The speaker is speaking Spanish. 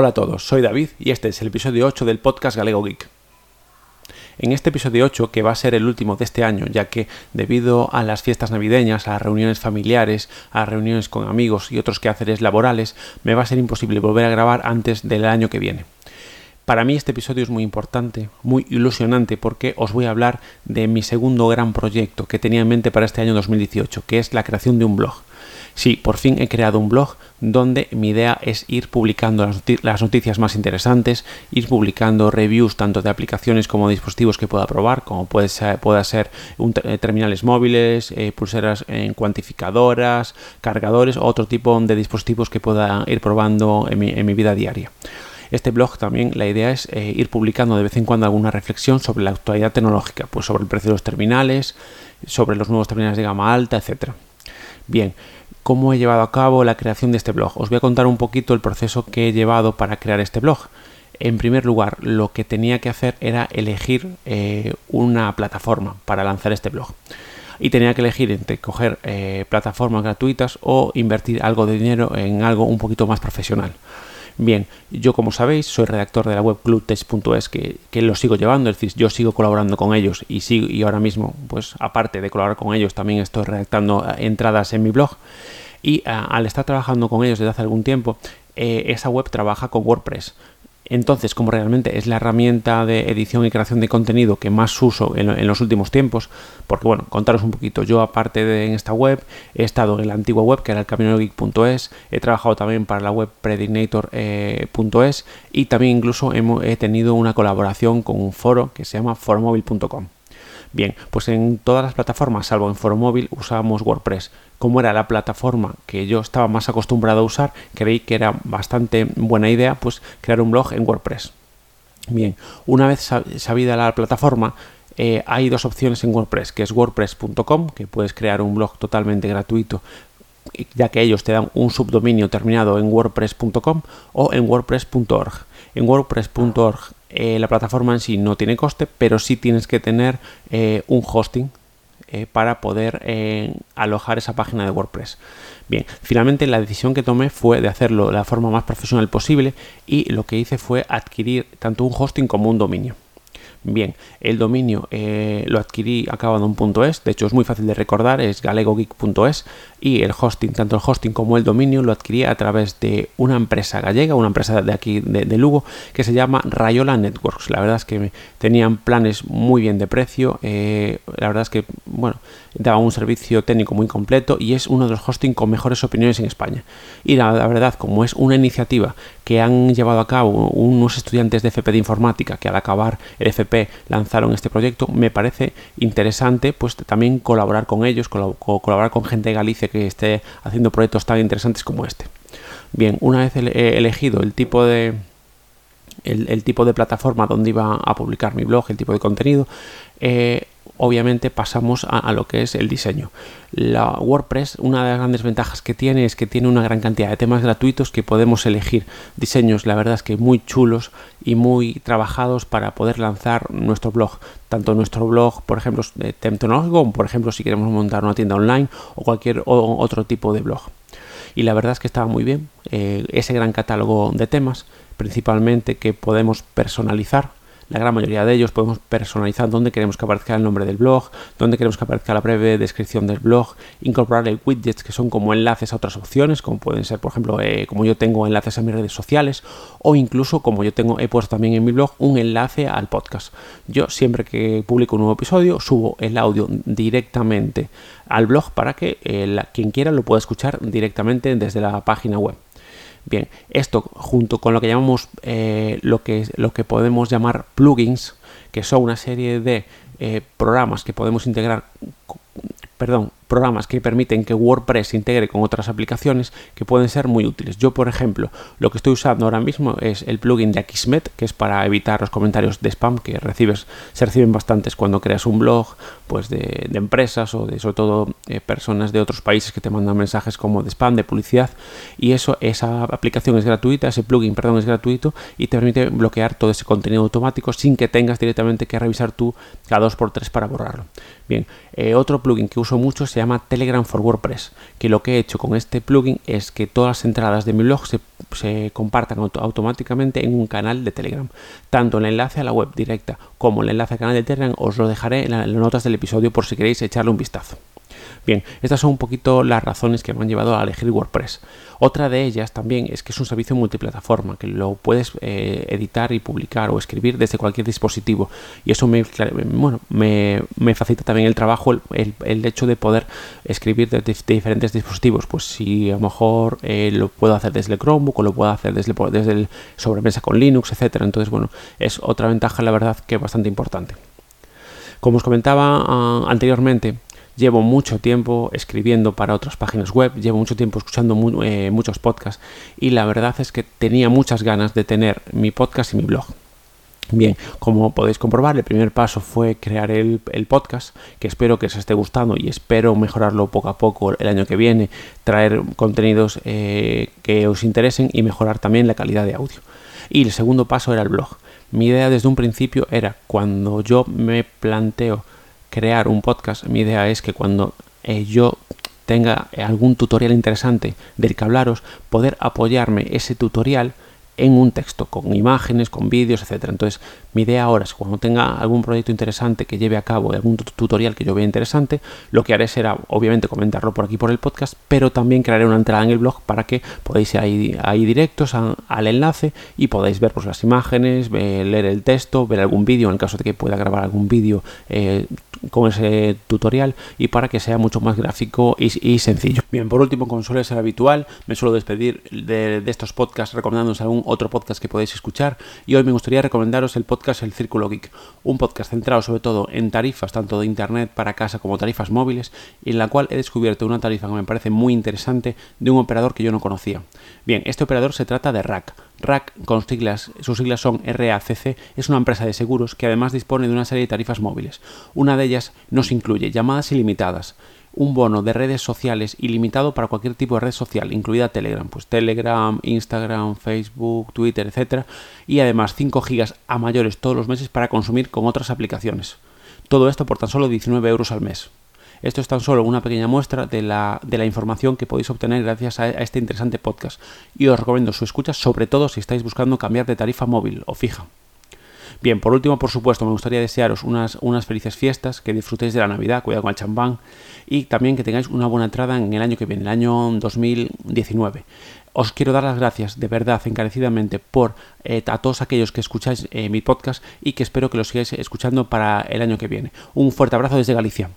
Hola a todos, soy David y este es el episodio 8 del podcast Galego Geek. En este episodio 8, que va a ser el último de este año, ya que debido a las fiestas navideñas, a reuniones familiares, a reuniones con amigos y otros quehaceres laborales, me va a ser imposible volver a grabar antes del año que viene. Para mí este episodio es muy importante, muy ilusionante, porque os voy a hablar de mi segundo gran proyecto que tenía en mente para este año 2018, que es la creación de un blog. Sí, por fin he creado un blog donde mi idea es ir publicando las, noticias más interesantes, ir publicando reviews tanto de aplicaciones como de dispositivos que pueda probar, como puede ser, ser eh, terminales móviles, eh, pulseras en cuantificadoras, cargadores o otro tipo de dispositivos que pueda ir probando en mi, vida diaria. Este blog también la idea es eh, ir publicando de vez en cuando alguna reflexión sobre la actualidad tecnológica, pues sobre el precio de los terminales, sobre los nuevos terminales de gama alta, etc. Bien, cómo he llevado a cabo la creación de este blog. Os voy a contar un poquito el proceso que he llevado para crear este blog. En primer lugar, lo que tenía que hacer era elegir eh, una plataforma para lanzar este blog. Y tenía que elegir entre coger eh, plataformas gratuitas o invertir algo de dinero en algo un poquito más profesional. Bien, yo como sabéis soy redactor de la web clubtest.es que, que lo sigo llevando, es decir, yo sigo colaborando con ellos y, sigo, y ahora mismo, pues aparte de colaborar con ellos, también estoy redactando eh, entradas en mi blog y eh, al estar trabajando con ellos desde hace algún tiempo, eh, esa web trabaja con WordPress. Entonces, como realmente es la herramienta de edición y creación de contenido que más uso en, los últimos tiempos, porque bueno, contaros un poquito, yo aparte de en esta web, he estado en la antigua web que era el caminogeek.es, he trabajado también para la web predignator.es eh, y también incluso he tenido una colaboración con un foro que se llama foromóvil.com. Bien, pues en todas las plataformas, salvo en Foro Móvil, usábamos WordPress. Como era la plataforma que yo estaba más acostumbrado a usar, creí que era bastante buena idea pues crear un blog en WordPress. Bien, una vez sabida la plataforma, eh, hay dos opciones en WordPress, que es wordpress.com, que puedes crear un blog totalmente gratuito ya que ellos te dan un subdominio terminado en wordpress.com o en wordpress.org. En wordpress.org eh, la plataforma en sí no tiene coste, pero sí tienes que tener eh, un hosting eh, para poder alojar esa página de WordPress. Bien, finalmente la decisión que tomé fue de hacerlo de la forma más profesional posible y lo que hice fue adquirir tanto un hosting como un dominio. Bien, el dominio eh, lo adquirí acabado en punto .es, de hecho es muy fácil de recordar, es galegogeek.es y el hosting, tanto el hosting como el dominio lo adquirí a través de una empresa gallega, una empresa de aquí de, Lugo que se llama Rayola Networks. La verdad es que tenían planes muy bien de precio, eh, la verdad es que, bueno, daba un servicio técnico muy completo y es uno de los hosting con mejores opiniones en España. Y la, verdad, como es una iniciativa que han llevado a cabo unos estudiantes de FP de informática que al acabar el FP lanzaron este proyecto, me parece interesante pues también colaborar con ellos, colaborar con gente de Galicia que esté haciendo proyectos tan interesantes como este. Bien, una vez he elegido el tipo de, el, tipo de plataforma donde iba a publicar mi blog, el tipo de contenido, eh, obviamente pasamos a, lo que es el diseño. La WordPress, una de las grandes ventajas que tiene es que tiene una gran cantidad de temas gratuitos que podemos elegir diseños, la verdad es que muy chulos y muy trabajados para poder lanzar nuestro blog. Tanto nuestro blog, por ejemplo, de como por ejemplo si queremos montar una tienda online o cualquier otro tipo de blog. Y la verdad es que estaba muy bien eh, ese gran catálogo de temas, principalmente que podemos personalizar la gran mayoría de ellos podemos personalizar dónde queremos que aparezca el nombre del blog, dónde queremos que aparezca la breve descripción del blog, incorporar widgets que son como enlaces a otras opciones, como pueden ser, por ejemplo, eh, como yo tengo enlaces a mis redes sociales, o incluso como yo tengo, he puesto también en mi blog un enlace al podcast. Yo siempre que publico un nuevo episodio subo el audio directamente al blog para que eh, quien quiera lo pueda escuchar directamente desde la página web. Bien, esto junto con lo que llamamos eh, lo, que, lo que podemos llamar plugins, que son una serie de eh, programas que podemos integrar perdón, programas que permiten que WordPress se integre con otras aplicaciones que pueden ser muy útiles. Yo, por ejemplo, lo que estoy usando ahora mismo es el plugin de Akismet, que es para evitar los comentarios de spam que recibes, se reciben bastantes cuando creas un blog pues de, empresas o de sobre todo eh, personas de otros países que te mandan mensajes como de spam, de publicidad. Y eso, esa aplicación es gratuita, ese plugin, perdón, es gratuito y te permite bloquear todo ese contenido automático sin que tengas directamente que revisar tú cada dos por tres para borrarlo. Bien, eh, otro plugin que uso mucho es se llama Telegram for WordPress, que lo que he hecho con este plugin es que todas las entradas de mi blog se, se compartan automáticamente en un canal de Telegram. Tanto el enlace a la web directa como el enlace al canal de Telegram os lo dejaré en las notas del episodio por si queréis echarle un vistazo. Bien, estas son un poquito las razones que me han llevado a elegir WordPress. Otra de ellas también es que es un servicio multiplataforma, que lo puedes eh, editar y publicar o escribir desde cualquier dispositivo. Y eso me, bueno, me, facilita también el trabajo, el, hecho de poder escribir desde diferentes dispositivos. Pues si a lo mejor eh, lo puedo hacer desde el Chromebook o lo puedo hacer desde, desde el sobremesa con Linux, etcétera. Entonces, bueno, es otra ventaja, la verdad, que es bastante importante. Como os comentaba ah, anteriormente, Llevo mucho tiempo escribiendo para otras páginas web, llevo mucho tiempo escuchando eh, muchos podcasts y la verdad es que tenía muchas ganas de tener mi podcast y mi blog. Bien, como podéis comprobar, el primer paso fue crear el, podcast, que espero que os esté gustando y espero mejorarlo poco a poco el año que viene, traer contenidos eh, que os interesen y mejorar también la calidad de audio. Y el segundo paso era el blog. Mi idea desde un principio era cuando yo me planteo crear un podcast, mi idea es que cuando eh, yo tenga algún tutorial interesante del que hablaros, poder apoyarme ese tutorial en un texto, con imágenes, con vídeos, etcétera. Entonces, mi idea ahora es cuando tenga algún proyecto interesante que lleve a cabo, algún tutorial que yo vea interesante, lo que haré será, obviamente, comentarlo por aquí por el podcast, pero también crearé una entrada en el blog para que podáis ir ahí, directos al enlace y podáis ver pues, las imágenes, leer el texto, ver algún vídeo, en el caso de que pueda grabar algún vídeo eh, con ese tutorial y para que sea mucho más gráfico y, sencillo. Bien, por último, como suele ser habitual, me suelo despedir de, estos podcasts recomendándoos algún otro podcast que podéis escuchar y hoy me gustaría recomendaros el podcast El Círculo Geek, un podcast centrado sobre todo en tarifas tanto de internet para casa como tarifas móviles y en la cual he descubierto una tarifa que me parece muy interesante de un operador que yo no conocía. Bien, este operador se trata de RAC. RAC, con siglas, sus siglas son RACC, es una empresa de seguros que además dispone de una serie de tarifas móviles. Una de ellas nos incluye llamadas ilimitadas, un bono de redes sociales ilimitado para cualquier tipo de red social, incluida Telegram, pues Telegram, Instagram, Facebook, Twitter, etcétera, y además 5 gigas a mayores todos los meses para consumir con otras aplicaciones. Todo esto por tan solo 19 euros al mes. Esto es tan solo una pequeña muestra de la, de la información que podéis obtener gracias a, este interesante podcast y os recomiendo su escucha sobre todo si estáis buscando cambiar de tarifa móvil o fija. Bien, por último, por supuesto, me gustaría desearos unas, unas felices fiestas, que disfrutéis de la Navidad, cuidado con el champán, y también que tengáis una buena entrada en el año que viene, el año 2019. Os quiero dar las gracias de verdad, encarecidamente, por eh, a todos aquellos que escucháis eh, mi podcast y que espero que lo sigáis escuchando para el año que viene. Un fuerte abrazo desde Galicia.